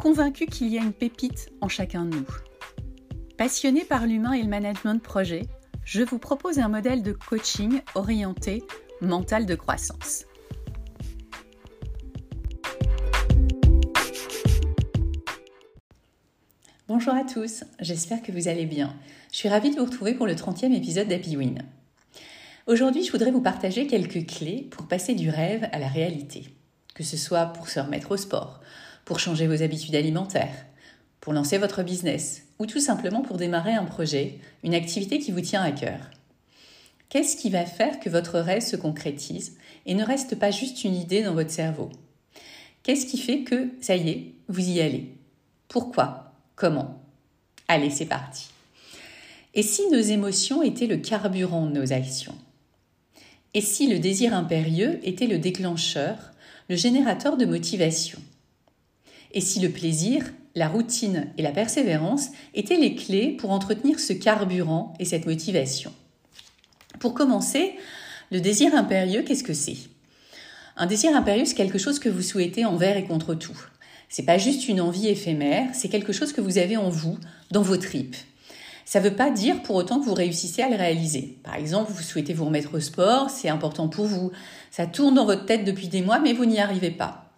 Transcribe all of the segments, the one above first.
convaincu qu'il y a une pépite en chacun de nous. Passionné par l'humain et le management de projet, je vous propose un modèle de coaching orienté mental de croissance. Bonjour à tous, j'espère que vous allez bien. Je suis ravie de vous retrouver pour le 30e épisode d'Happy Win. Aujourd'hui, je voudrais vous partager quelques clés pour passer du rêve à la réalité, que ce soit pour se remettre au sport, pour changer vos habitudes alimentaires, pour lancer votre business ou tout simplement pour démarrer un projet, une activité qui vous tient à cœur. Qu'est-ce qui va faire que votre rêve se concrétise et ne reste pas juste une idée dans votre cerveau? Qu'est-ce qui fait que, ça y est, vous y allez? Pourquoi? Comment? Allez, c'est parti. Et si nos émotions étaient le carburant de nos actions? Et si le désir impérieux était le déclencheur, le générateur de motivation? Et si le plaisir, la routine et la persévérance étaient les clés pour entretenir ce carburant et cette motivation? Pour commencer, le désir impérieux, qu'est-ce que c'est? Un désir impérieux, c'est quelque chose que vous souhaitez envers et contre tout. C'est pas juste une envie éphémère, c'est quelque chose que vous avez en vous, dans vos tripes. Ça ne veut pas dire pour autant que vous réussissez à le réaliser. Par exemple, vous souhaitez vous remettre au sport, c'est important pour vous. Ça tourne dans votre tête depuis des mois, mais vous n'y arrivez pas.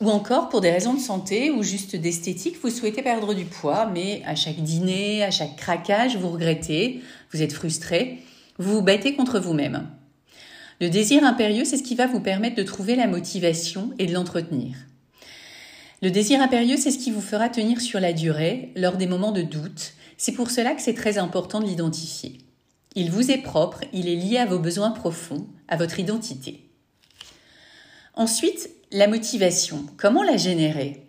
Ou encore pour des raisons de santé ou juste d'esthétique, vous souhaitez perdre du poids, mais à chaque dîner, à chaque craquage, vous regrettez, vous êtes frustré, vous vous battez contre vous-même. Le désir impérieux, c'est ce qui va vous permettre de trouver la motivation et de l'entretenir. Le désir impérieux, c'est ce qui vous fera tenir sur la durée lors des moments de doute. C'est pour cela que c'est très important de l'identifier. Il vous est propre, il est lié à vos besoins profonds, à votre identité. Ensuite, la motivation. Comment la générer?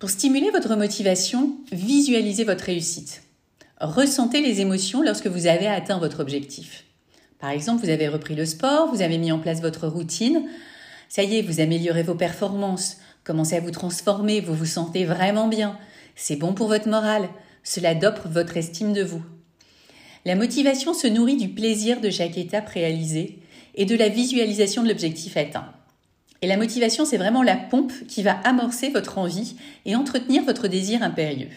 Pour stimuler votre motivation, visualisez votre réussite. Ressentez les émotions lorsque vous avez atteint votre objectif. Par exemple, vous avez repris le sport, vous avez mis en place votre routine, ça y est, vous améliorez vos performances, commencez à vous transformer, vous vous sentez vraiment bien. C'est bon pour votre morale, cela dope votre estime de vous. La motivation se nourrit du plaisir de chaque étape réalisée et de la visualisation de l'objectif atteint. Et la motivation, c'est vraiment la pompe qui va amorcer votre envie et entretenir votre désir impérieux.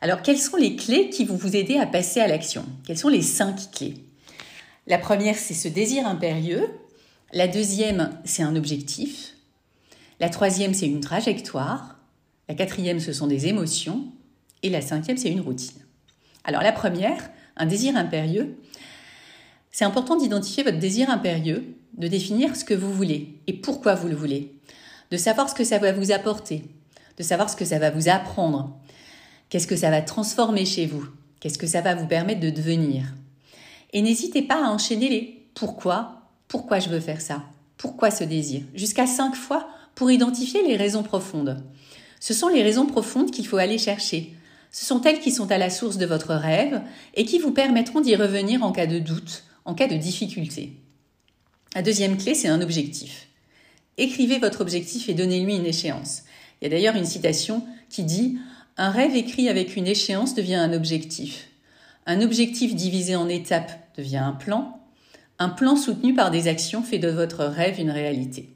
Alors, quelles sont les clés qui vont vous aider à passer à l'action? Quelles sont les cinq clés? La première, c'est ce désir impérieux. La deuxième, c'est un objectif. La troisième, c'est une trajectoire. La quatrième, ce sont des émotions. Et la cinquième, c'est une routine. Alors, la première, un désir impérieux. C'est important d'identifier votre désir impérieux de définir ce que vous voulez et pourquoi vous le voulez, de savoir ce que ça va vous apporter, de savoir ce que ça va vous apprendre, qu'est-ce que ça va transformer chez vous, qu'est-ce que ça va vous permettre de devenir? Et n'hésitez pas à enchaîner les pourquoi, pourquoi je veux faire ça, pourquoi ce désir, jusqu'à cinq fois pour identifier les raisons profondes. Ce sont les raisons profondes qu'il faut aller chercher. Ce sont elles qui sont à la source de votre rêve et qui vous permettront d'y revenir en cas de doute, en cas de difficulté. La deuxième clé, c'est un objectif. Écrivez votre objectif et donnez-lui une échéance. Il y a d'ailleurs une citation qui dit Un rêve écrit avec une échéance devient un objectif. Un objectif divisé en étapes devient un plan. Un plan soutenu par des actions fait de votre rêve une réalité.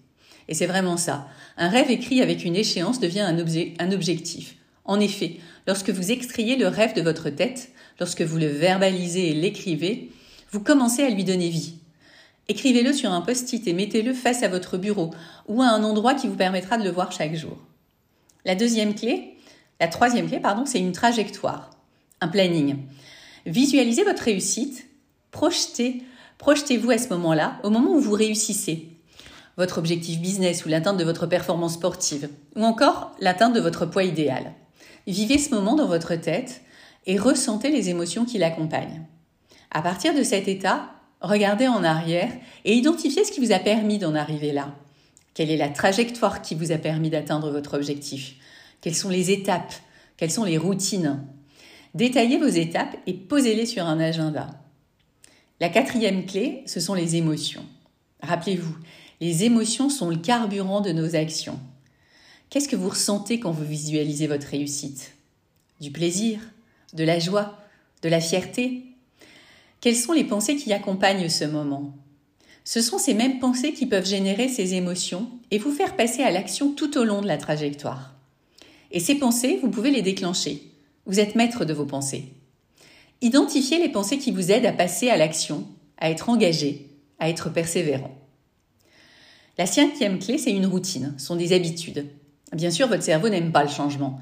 Et c'est vraiment ça. Un rêve écrit avec une échéance devient un, objectif. En effet, lorsque vous extrayez le rêve de votre tête, lorsque vous le verbalisez et l'écrivez, vous commencez à lui donner vie. Écrivez-le sur un post-it et mettez-le face à votre bureau ou à un endroit qui vous permettra de le voir chaque jour. La deuxième clé, la troisième clé, pardon, c'est une trajectoire, un planning. Visualisez votre réussite, projetez, projetez-vous à ce moment-là, au moment où vous réussissez. Votre objectif business ou l'atteinte de votre performance sportive, ou encore l'atteinte de votre poids idéal. Vivez ce moment dans votre tête et ressentez les émotions qui l'accompagnent. À partir de cet état, regardez en arrière et identifiez ce qui vous a permis d'en arriver là. Quelle est la trajectoire qui vous a permis d'atteindre votre objectif? Quelles sont les étapes? Quelles sont les routines? Détaillez vos étapes et posez-les sur un agenda. La quatrième clé, ce sont les émotions. Rappelez-vous, les émotions sont le carburant de nos actions. Qu'est-ce que vous ressentez quand vous visualisez votre réussite? Du plaisir De la joie De la fierté? Quelles sont les pensées qui accompagnent ce moment? Ce sont ces mêmes pensées qui peuvent générer ces émotions et vous faire passer à l'action tout au long de la trajectoire. Et ces pensées, vous pouvez les déclencher. Vous êtes maître de vos pensées. Identifiez les pensées qui vous aident à passer à l'action, à être engagé, à être persévérant. La cinquième clé, c'est une routine, sont des habitudes. Bien sûr, votre cerveau n'aime pas le changement.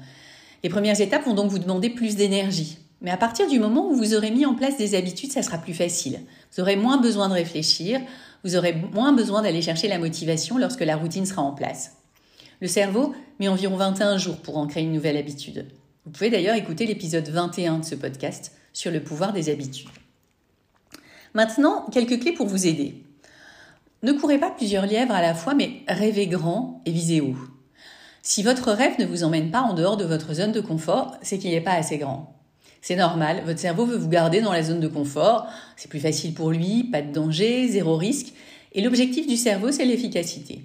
Les premières étapes vont donc vous demander plus d'énergie. Mais à partir du moment où vous aurez mis en place des habitudes, ça sera plus facile. Vous aurez moins besoin de réfléchir, vous aurez moins besoin d'aller chercher la motivation lorsque la routine sera en place. Le cerveau met environ 21 jours pour en créer une nouvelle habitude. Vous pouvez d'ailleurs écouter l'épisode 21 de ce podcast sur le pouvoir des habitudes. Maintenant, quelques clés pour vous aider. Ne courez pas plusieurs lièvres à la fois, mais rêvez grand et visez haut. Si votre rêve ne vous emmène pas en dehors de votre zone de confort, c'est qu'il n'est pas assez grand. C'est normal, votre cerveau veut vous garder dans la zone de confort, c'est plus facile pour lui, pas de danger, zéro risque, et l'objectif du cerveau, c'est l'efficacité.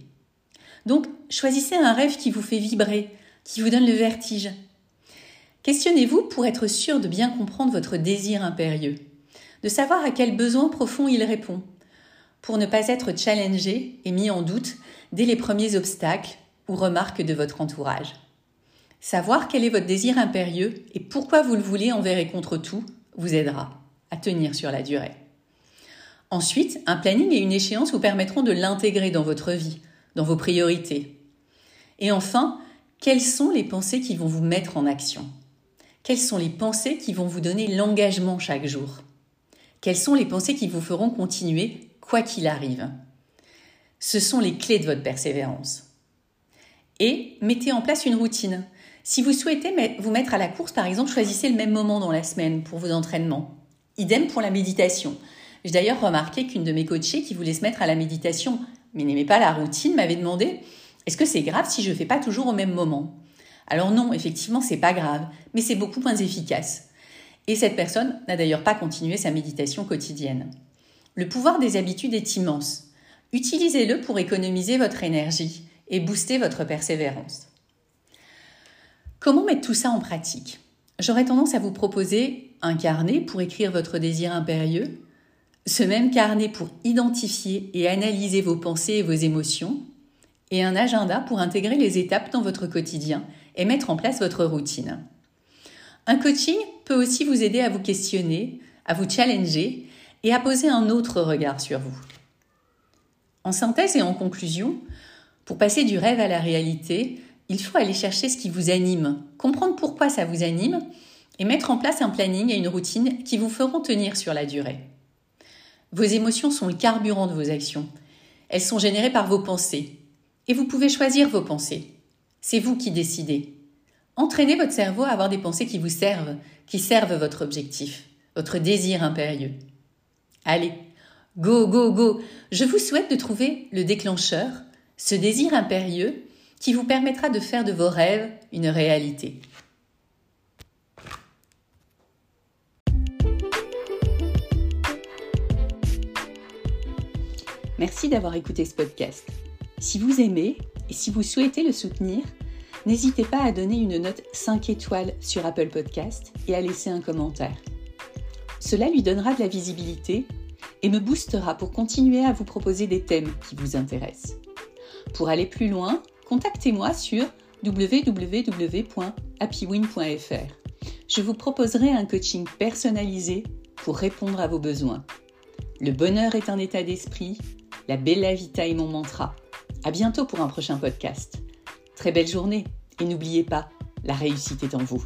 Donc, choisissez un rêve qui vous fait vibrer, qui vous donne le vertige. Questionnez-vous pour être sûr de bien comprendre votre désir impérieux, de savoir à quel besoin profond il répond, pour ne pas être challengé et mis en doute dès les premiers obstacles ou remarques de votre entourage. Savoir quel est votre désir impérieux et pourquoi vous le voulez envers et contre tout vous aidera à tenir sur la durée. Ensuite, un planning et une échéance vous permettront de l'intégrer dans votre vie, dans vos priorités. Et enfin, quelles sont les pensées qui vont vous mettre en action? Quelles sont les pensées qui vont vous donner l'engagement chaque jour? Quelles sont les pensées qui vous feront continuer quoi qu'il arrive? Ce sont les clés de votre persévérance. Et mettez en place une routine. Si vous souhaitez vous mettre à la course, par exemple, choisissez le même moment dans la semaine pour vos entraînements. Idem pour la méditation. J'ai d'ailleurs remarqué qu'une de mes coachées qui voulait se mettre à la méditation, mais n'aimait pas la routine, m'avait demandé est-ce que c'est grave si je ne fais pas toujours au même moment? Alors non, effectivement, c'est pas grave, mais c'est beaucoup moins efficace. Et cette personne n'a d'ailleurs pas continué sa méditation quotidienne. Le pouvoir des habitudes est immense. Utilisez-le pour économiser votre énergie et booster votre persévérance. Comment mettre tout ça en pratique? J'aurais tendance à vous proposer un carnet pour écrire votre désir impérieux, ce même carnet pour identifier et analyser vos pensées et vos émotions, et un agenda pour intégrer les étapes dans votre quotidien et mettre en place votre routine. Un coaching peut aussi vous aider à vous questionner, à vous challenger et à poser un autre regard sur vous. En synthèse et en conclusion, pour passer du rêve à la réalité, il faut aller chercher ce qui vous anime, comprendre pourquoi ça vous anime et mettre en place un planning et une routine qui vous feront tenir sur la durée. Vos émotions sont le carburant de vos actions. Elles sont générées par vos pensées. Et vous pouvez choisir vos pensées. C'est vous qui décidez. Entraînez votre cerveau à avoir des pensées qui vous servent, qui servent votre objectif, votre désir impérieux. Allez, go, go, go. Je vous souhaite de trouver le déclencheur, ce désir impérieux qui vous permettra de faire de vos rêves une réalité. Merci d'avoir écouté ce podcast. Si vous aimez et si vous souhaitez le soutenir, n'hésitez pas à donner une note 5 étoiles sur Apple Podcast et à laisser un commentaire. Cela lui donnera de la visibilité et me boostera pour continuer à vous proposer des thèmes qui vous intéressent. Pour aller plus loin, contactez-moi sur www.happywin.fr. Je vous proposerai un coaching personnalisé pour répondre à vos besoins. Le bonheur est un état d'esprit, la bella vita est mon mantra. À bientôt pour un prochain podcast. Très belle journée et n'oubliez pas, la réussite est en vous.